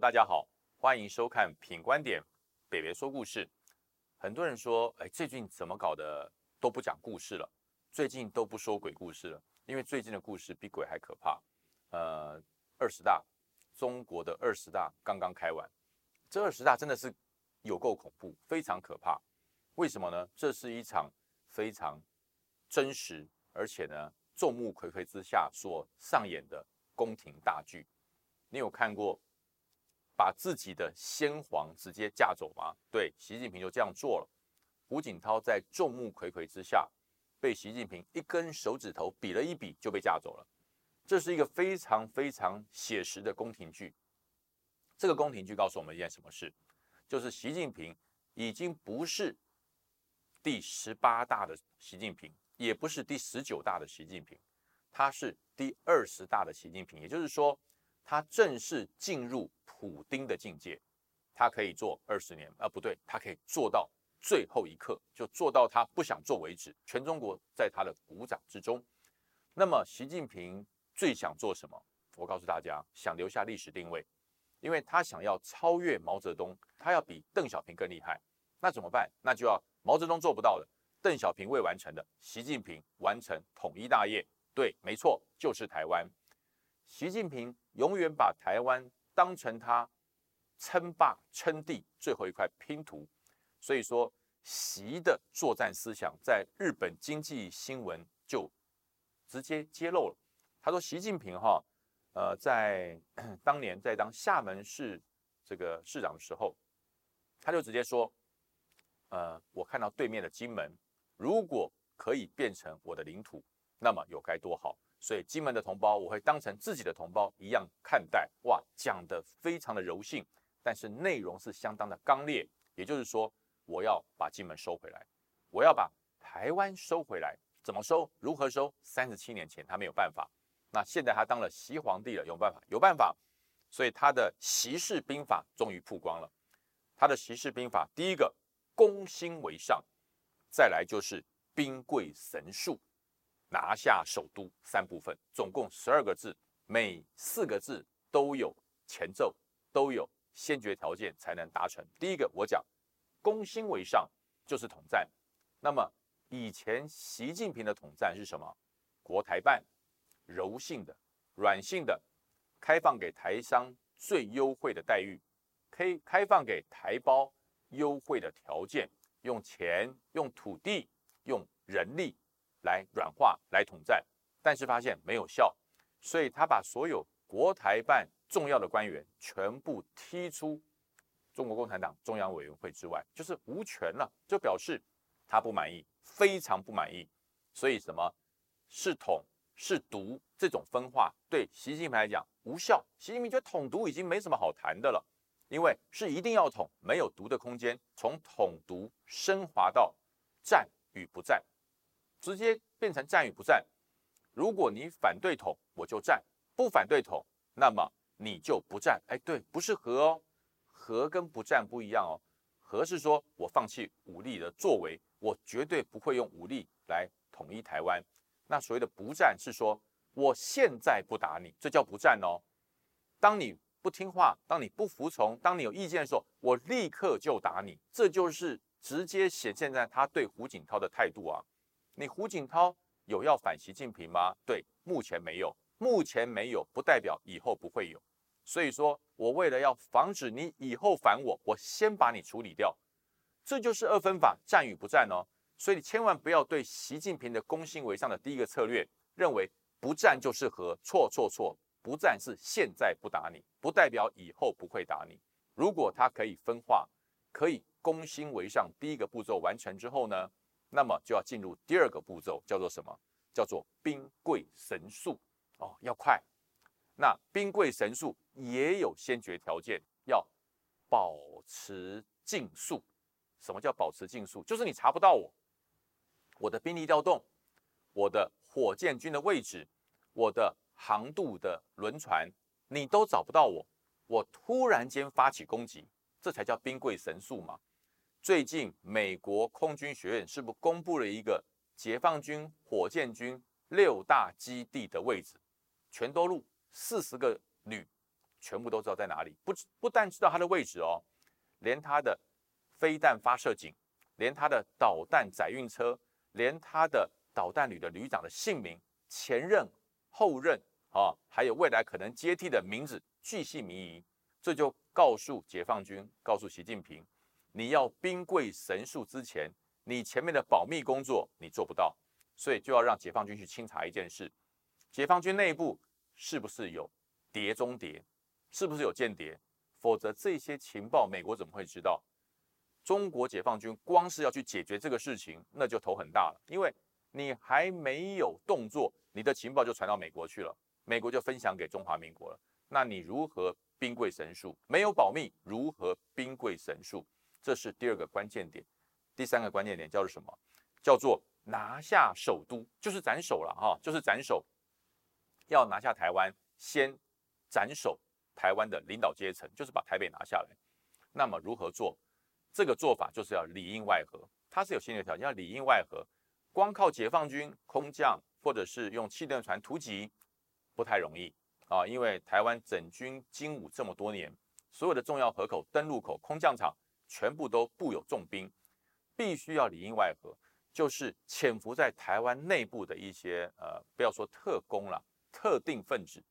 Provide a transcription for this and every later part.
大家好，欢迎收看《品观点》，北北说故事。很多人说，哎，最近怎么搞的都不讲故事了？最近都不说鬼故事了，因为最近的故事比鬼还可怕。呃，二十大，中国的二十大刚刚开完，这二十大真的是有够恐怖，非常可怕。为什么呢？这是一场非常真实，而且呢，众目睽睽之下所上演的宫廷大剧。你有看过把自己的先皇直接架走吗？对，习近平就这样做了。胡锦涛在众目睽睽之下被习近平一根手指头比了一比就被架走了。这是一个非常非常写实的宫廷剧。这个宫廷剧告诉我们一件什么事？就是习近平已经不是第十八大的习近平，也不是第十九大的习近平，他是第二十大的习近平。也就是说，他正式进入普丁的境界，他可以做二十年，啊，不对，他可以做到最后一刻，就做到他不想做为止。全中国在他的鼓掌之中。那么，习近平。最想做什么？我告诉大家，想留下历史定位，因为他想要超越毛泽东，他要比邓小平更厉害。那怎么办？那就要毛泽东做不到的，邓小平未完成的，习近平完成统一大业。对，没错，就是台湾。习近平永远把台湾当成他称霸称帝最后一块拼图。所以说，习的作战思想在日本经济新闻就直接揭露了。他说：“习近平哈，呃，在 当年在当厦门市这个市长的时候，他就直接说，呃，我看到对面的金门，如果可以变成我的领土，那么有该多好。所以金门的同胞，我会当成自己的同胞一样看待。哇，讲的非常的柔性，但是内容是相当的刚烈。也就是说，我要把金门收回来，我要把台湾收回来。怎么收？如何收？三十七年前他没有办法。”那现在他当了习皇帝了，有办法？有办法，所以他的习氏兵法终于曝光了。他的习氏兵法，第一个攻心为上，再来就是兵贵神速，拿下首都三部分，总共十二个字，每四个字都有前奏，都有先决条件才能达成。第一个我讲攻心为上，就是统战。那么以前习近平的统战是什么？国台办。柔性的、软性的，开放给台商最优惠的待遇，可以开放给台胞优惠的条件，用钱、用土地、用人力来软化、统战，但是发现没有效，所以他把所有国台办重要的官员全部踢出中国共产党中央委员会之外，就是无权了，就表示他不满意，非常不满意，所以什么是统？是毒这种分化对习近平来讲无效。习近平觉得统独已经没什么好谈的了，因为是一定要统，没有独的空间。从统独升华到战与不战，直接变成战与不战。如果你反对统，我就战；不反对统，那么你就不战。哎，对，不是和哦，和跟不战不一样哦。和是说我放弃武力的作为，我绝对不会用武力来统一台湾。那所谓的不战是说，我现在不打你，这叫不战哦。当你不听话，当你不服从，当你有意见的时候，我立刻就打你。这就是直接显现在他对胡锦涛的态度啊。你胡锦涛有要反习近平吗？对，目前没有，目前没有，不代表以后不会有。所以说我为了要防止你以后反我，我先把你处理掉。这就是二分法，战与不战哦。所以你千万不要对习近平的攻心为上的第一个策略认为不战就是和，错错错，不战是现在不打你，不代表以后不会打你。如果他可以分化，可以攻心为上，第一个步骤完成之后呢，那么就要进入第二个步骤，叫做什么？叫做兵贵神速哦，要快。那兵贵神速也有先决条件，要保持竞速。什么叫保持竞速？就是你查不到我。我的兵力调动，我的火箭军的位置，我的航渡的轮船，你都找不到我。我突然间发起攻击，这才叫兵贵神速嘛。最近美国空军学院是不是公布了一个解放军火箭军六大基地的位置？全都录四十个旅，全部都知道在哪里。不不但知道它的位置哦，连它的飞弹发射井，连它的导弹载运车，连它的导弹旅的旅长的姓名、前任、后任啊，还有未来可能接替的名字，巨细靡遗。这就告诉解放军，告诉习近平，你要兵贵神速之前，你前面的保密工作你做不到，所以就要让解放军去清查一件事：解放军内部是不是有谍中谍，是不是有间谍？否则这些情报美国怎么会知道？中国解放军光是要去解决这个事情，那就头很大了，因为你还没有动作，你的情报就传到美国去了，美国就分享给中华民国了，那你如何？兵贵神速，没有保密，如何兵贵神速？这是第二个关键点。第三个关键点叫做什么？叫做拿下首都，就是斩首了哈，就是斩首。要拿下台湾，先斩首台湾的领导阶层，就是把台北拿下来。那么如何做？这个做法就是要里应外合，它是有先决条件，要里应外合。光靠解放军空降或者是用气垫船突击，不太容易。啊，因为台湾整军精武这么多年，所有的重要河口、登陆口、空降场全部都布有重兵，必须要里应外合，就是潜伏在台湾内部的一些呃，不要说特工了，特定分子，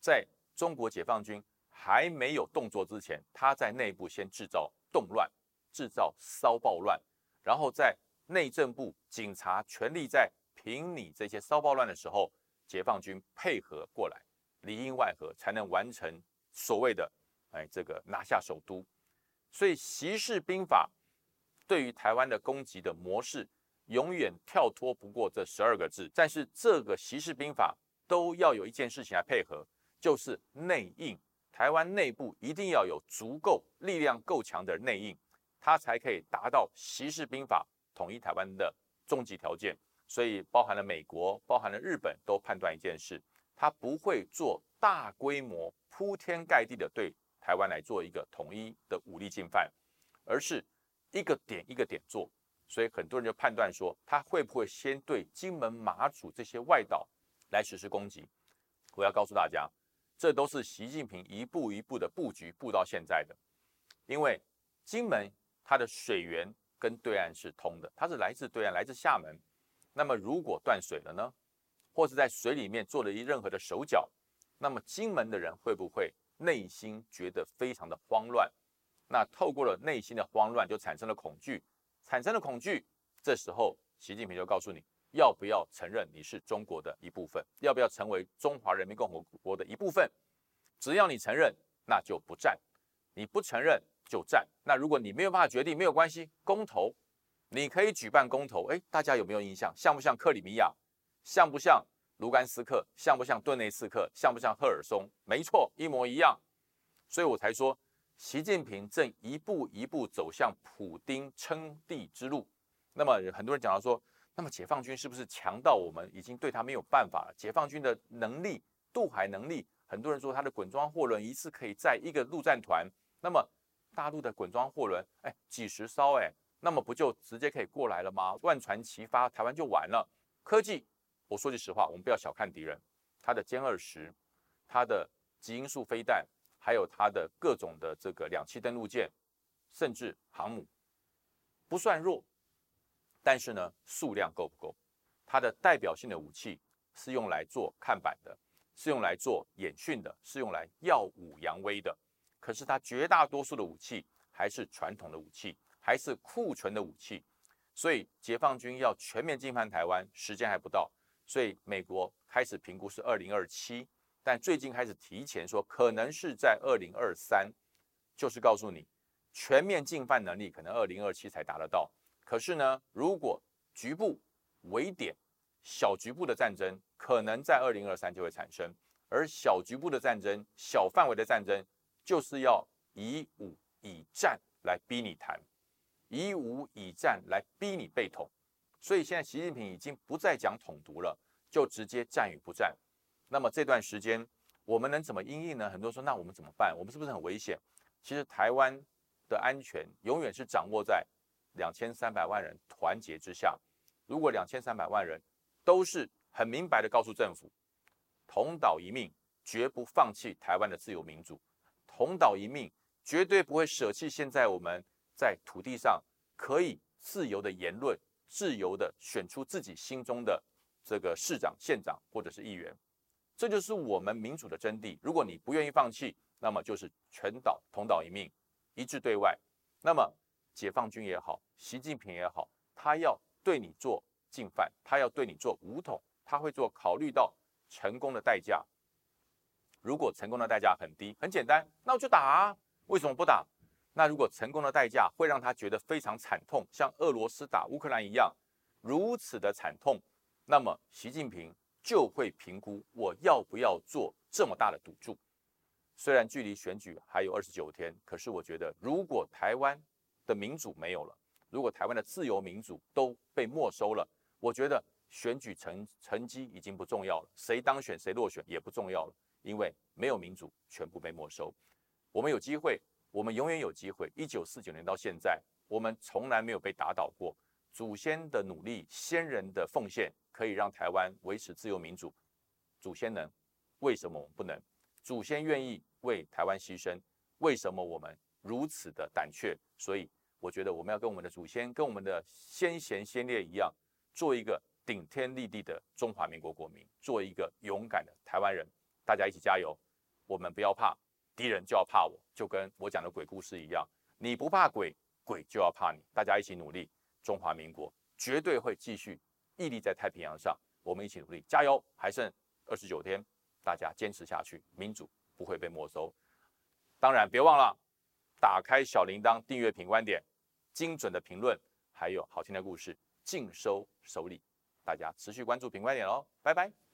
在中国解放军还没有动作之前，他在内部先制造动乱，制造骚暴乱，然后在内政部警察全力在平你这些骚暴乱的时候，解放军配合过来。里应外合才能完成所谓的哎这个拿下首都，所以习氏兵法对于台湾的攻击的模式永远跳脱不过这十二个字。但是这个习氏兵法都要有一件事情来配合，就是内应。台湾内部一定要有足够力量够强的内应，它才可以达到习氏兵法统一台湾的终极条件。所以包含了美国，包含了日本，都判断一件事。它不会做大规模、铺天盖地的对台湾来做一个统一的武力进犯，而是一个点一个点做。所以很多人就判断说，他会不会先对金门、马祖这些外岛来实施攻击？我要告诉大家，这都是习近平一步一步的布局布到现在的。因为金门它的水源跟对岸是通的，它是来自对岸，来自厦门。那么如果断水了呢？或是在水里面做了一任何的手脚，那么金门的人会不会内心觉得非常的慌乱？那透过了内心的慌乱，就产生了恐惧，产生了恐惧。这时候，习近平就告诉你，要不要承认你是中国的一部分？要不要成为中华人民共和国的一部分？只要你承认，那就不战；你不承认就战。那如果你没有办法决定，没有关系，公投，你可以举办公投。哎，大家有没有印象？像不像克里米亚？像不像卢甘斯克？像不像顿内斯克？像不像赫尔松？没错，一模一样。所以我才说，习近平正一步一步走向普丁称帝之路。那么很多人讲到说，那么解放军是不是强到我们已经对他没有办法了？解放军的能力，渡海能力，很多人说他的滚装货轮一次可以载一个陆战团。那么大陆的滚装货轮，哎，几十艘，哎，那么不就直接可以过来了吗？万船齐发，台湾就完了。科技。我说句实话，我们不要小看敌人，他的歼二十，他的极音速飞弹，还有他的各种的这个两栖登陆舰，甚至航母，不算弱，但是呢，数量够不够？它的代表性的武器是用来做看板的，是用来做演训的，是用来耀武扬威的。可是它绝大多数的武器还是传统的武器，还是库存的武器。所以解放军要全面进犯台湾，时间还不到。所以美国开始评估是二零二七，但最近开始提前说可能是在二零二三，就是告诉你全面进犯能力可能二零二七才达得到。可是呢，如果局部围点、小局部的战争，可能在二零二三就会产生。而小局部的战争、小范围的战争，就是要以武以战来逼你谈，以武以战来逼你被统。所以现在习近平已经不再讲统独了，就直接战与不战。那么这段时间我们能怎么应应呢？很多人说，那我们怎么办？我们是不是很危险？其实台湾的安全永远是掌握在两千三百万人团结之下。如果两千三百万人都是很明白的告诉政府，同岛一命，绝不放弃台湾的自由民主，同岛一命，绝对不会舍弃现在我们在土地上可以自由的言论，自由的选出自己心中的这个市长、县长或者是议员。这就是我们民主的真谛。如果你不愿意放弃，那么就是全岛同岛一命，一致对外。那么解放军也好，习近平也好，他要对你做进犯，他要对你做武统，他会做考虑到成功的代价。如果成功的代价很低，很简单，那我就打啊。为什么不打？那如果成功的代价会让他觉得非常惨痛，像俄罗斯打乌克兰一样如此的惨痛，那么习近平。就会评估我要不要做这么大的赌注。虽然距离选举还有二十九天，可是我觉得，如果台湾的民主没有了，如果台湾的自由民主都被没收了，我觉得选举成成绩已经不重要了，谁当选谁落选也不重要了，因为没有民主，全部被没收。我们有机会，我们永远有机会。一九四九年到现在，我们从来没有被打倒过。祖先的努力，先人的奉献。可以让台湾维持自由民主，祖先能，为什么我们不能？祖先愿意为台湾牺牲，为什么我们如此的胆怯？所以我觉得我们要跟我们的祖先、跟我们的先贤先烈一样，做一个顶天立地的中华民国国民，做一个勇敢的台湾人。大家一起加油！我们不要怕敌人，就要怕我，就跟我讲的鬼故事一样，你不怕鬼，鬼就要怕你。大家一起努力，中华民国绝对会继续。屹立在太平洋上，我们一起努力，加油！还剩二十九天，大家坚持下去，民主不会被没收。当然，别忘了打开小铃铛，订阅品观点，精准的评论，还有好听的故事，尽收手里。大家持续关注品观点哦，拜拜。